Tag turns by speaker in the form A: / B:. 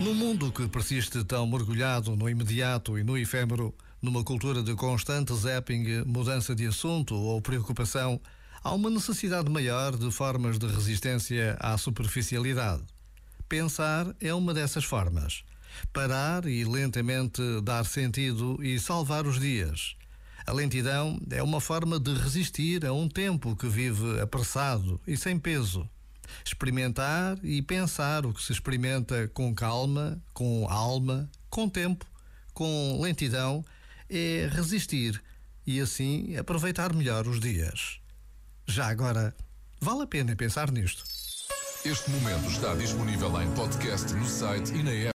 A: Num mundo que persiste tão mergulhado no imediato e no efêmero, numa cultura de constante zapping, mudança de assunto ou preocupação, há uma necessidade maior de formas de resistência à superficialidade. Pensar é uma dessas formas. Parar e lentamente dar sentido e salvar os dias. A lentidão é uma forma de resistir a um tempo que vive apressado e sem peso. Experimentar e pensar o que se experimenta com calma, com alma, com tempo, com lentidão, é resistir e assim aproveitar melhor os dias. Já agora, vale a pena pensar nisto.
B: Este momento está disponível em podcast no site e na app.